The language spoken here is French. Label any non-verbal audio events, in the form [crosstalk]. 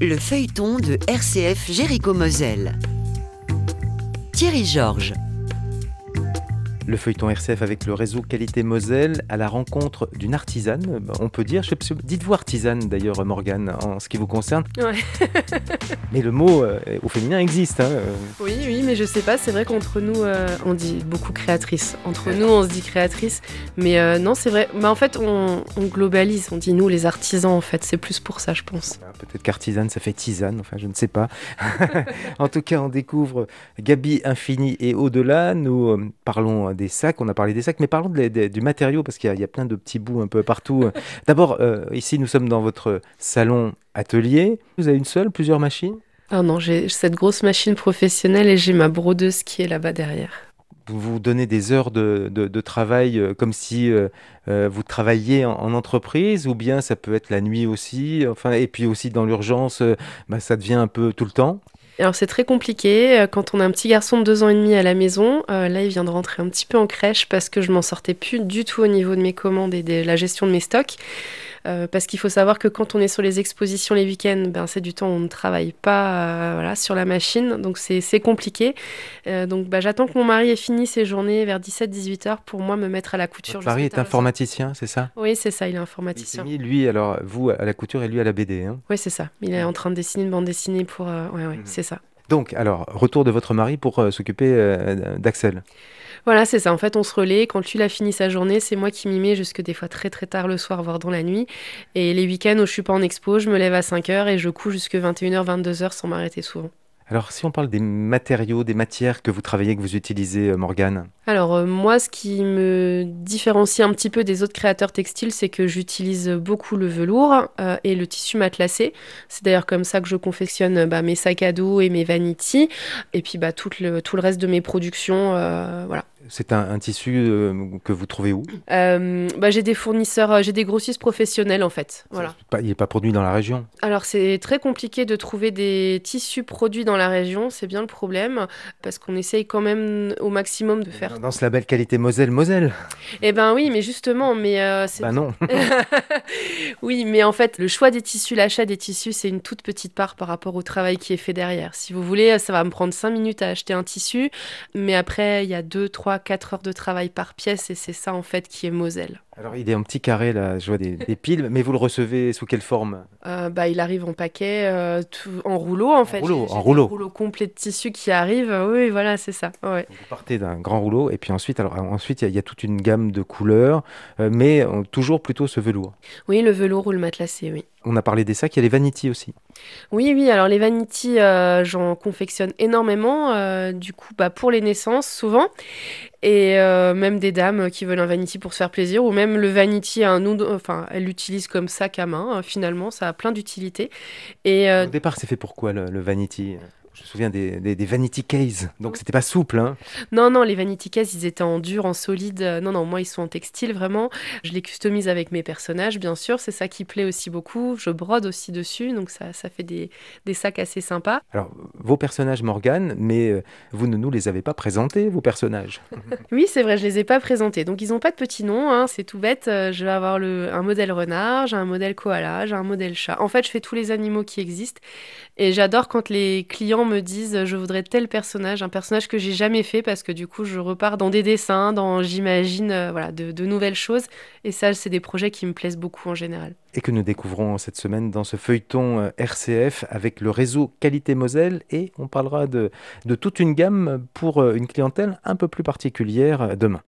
Le feuilleton de RCF Jéricho Moselle. Thierry Georges. Le feuilleton RCF avec le réseau Qualité Moselle à la rencontre d'une artisane, on peut dire. Dites-vous artisane d'ailleurs, Morgane, en ce qui vous concerne. Ouais. [laughs] mais le mot euh, au féminin existe. Hein. Oui, oui, mais je sais pas. C'est vrai qu'entre nous, euh, on dit beaucoup créatrice. Entre nous, on se dit créatrice. Mais euh, non, c'est vrai. Mais en fait, on, on, globalise. On dit nous, les artisans, en fait. C'est plus pour ça, je pense. Ah, peut-être qu'artisane, ça fait tisane. Enfin, je ne sais pas. [laughs] en tout cas, on découvre Gabi Infini et au-delà. Nous parlons des sacs, on a parlé des sacs, mais parlons du matériau parce qu'il y, a plein de petits bouts un peu partout. [laughs] D'abord, euh, ici nous sommes dans votre salon atelier. Vous avez une seule, plusieurs machines? Ah non, j'ai cette grosse machine professionnelle et j'ai ma brodeuse qui est là-bas derrière. Vous vous donnez des heures de, travail euh, comme si euh, vous travailliez en, entreprise ou bien ça peut être la nuit aussi, enfin, et puis aussi dans l'urgence, bah, ça devient un peu tout le temps? Alors c'est très compliqué. Euh, quand on a un petit garçon de deux ans et demi à la maison, euh, là il vient de rentrer un petit peu en crèche parce que je m'en sortais plus du tout au niveau de mes commandes et de la gestion de mes stocks. Euh, parce qu'il faut savoir que quand on est sur les expositions les week-ends, ben, c'est du temps où on ne travaille pas euh, voilà, sur la machine, donc c'est compliqué. Euh, donc bah, j'attends que mon mari ait fini ses journées vers 17-18 heures pour moi me mettre à la couture. Votre mari est informaticien, c'est ça? Oui, c'est ça, il est informaticien. Il mis, lui, alors vous à la couture et lui à la BD. Hein? Oui, c'est ça. Il est en train de dessiner une bande dessinée pour. Ouais, ouais, mhm. c'est ça. Donc, alors, retour de votre mari pour s'occuper d'Axel. Voilà, c'est ça. En fait, on se relaie. Quand lui a fini sa journée, c'est moi qui m'y mets jusque des fois très très tard le soir, voire dans la nuit. Et les week-ends où je suis pas en expo, je me lève à 5 h et je couche jusque 21h, 22h sans m'arrêter souvent. Alors, si on parle des matériaux, des matières que vous travaillez, que vous utilisez, euh, Morgane Alors, euh, moi, ce qui me différencie un petit peu des autres créateurs textiles, c'est que j'utilise beaucoup le velours euh, et le tissu matelassé. C'est d'ailleurs comme ça que je confectionne bah, mes sacs à dos et mes vanities. Et puis, bah, tout, le, tout le reste de mes productions, voilà. C'est un, tissu euh, que vous trouvez où? Euh, bah, J'ai des fournisseurs, euh, j'ai des grossistes professionnels en fait. Voilà. il n'est pas produit dans la région? Alors c'est très compliqué de trouver des tissus produits dans la région, c'est bien le problème, parce qu'on essaye quand même au maximum de faire. Dans ce label qualité Moselle, Moselle Eh ben oui, mais justement, mais. Bah non [laughs] Oui, mais en fait, le choix des tissus, l'achat des tissus, c'est une toute petite part par rapport au travail qui est fait derrière. Si vous voulez, ça va me prendre 5 minutes à acheter un tissu, mais après, il y a 2, 3, 4 heures de travail par pièce et c'est ça en fait qui est Moselle. Alors il est en petit carré là, je vois [laughs] des, piles, mais vous le recevez sous quelle forme? Euh, bah, Il arrive en paquet, euh, en rouleau en fait. En rouleau, en rouleau. rouleau complet de tissu qui arrive, oui voilà c'est ça. Ouais. Vous partez d'un grand rouleau et puis ensuite, alors, ensuite il y, a toute une gamme de couleurs, euh, mais toujours plutôt ce velours. Oui, le velours ou le matelassé, oui. On a parlé des sacs, il y a les vanities aussi. Oui, oui, alors les vanities, j'en confectionne énormément, du coup bah, pour les naissances souvent, et même des dames qui veulent un vanity pour se faire plaisir, ou même le vanity, un enfin, elle l'utilise comme sac à main. Hein, finalement, ça a plein d'utilités. Euh, au départ, c'est fait pourquoi le vanity? Je me souviens des, des, vanity cases, donc c'était pas souple. Hein. Non, non, les vanity cases, ils étaient en dur, en solide. Non, non, moi, ils sont en textile, vraiment. Je les customise avec mes personnages, bien sûr. C'est ça qui plaît aussi beaucoup. Je brode aussi dessus, donc ça, ça fait des, des sacs assez sympas. Alors, vos personnages, Morgane, mais euh, vous ne nous les avez pas présentés, vos personnages. [laughs] oui, c'est vrai, je les ai pas présentés. Donc, ils n'ont pas de petits noms, hein, c'est tout bête. Euh, je vais avoir le, un modèle renard, j'ai un modèle koala, j'ai un modèle chat. En fait, je fais tous les animaux qui existent. Et j'adore quand les clients me disent je voudrais tel personnage, un personnage que j'ai jamais fait parce que du coup je repars dans des dessins, dans j'imagine euh, voilà de, de, nouvelles choses et ça c'est des projets qui me plaisent beaucoup en général. Et que nous découvrons cette semaine dans ce feuilleton euh, RCF avec le réseau Qualité Moselle et on parlera de, de toute une gamme pour euh, une clientèle un peu plus particulière demain.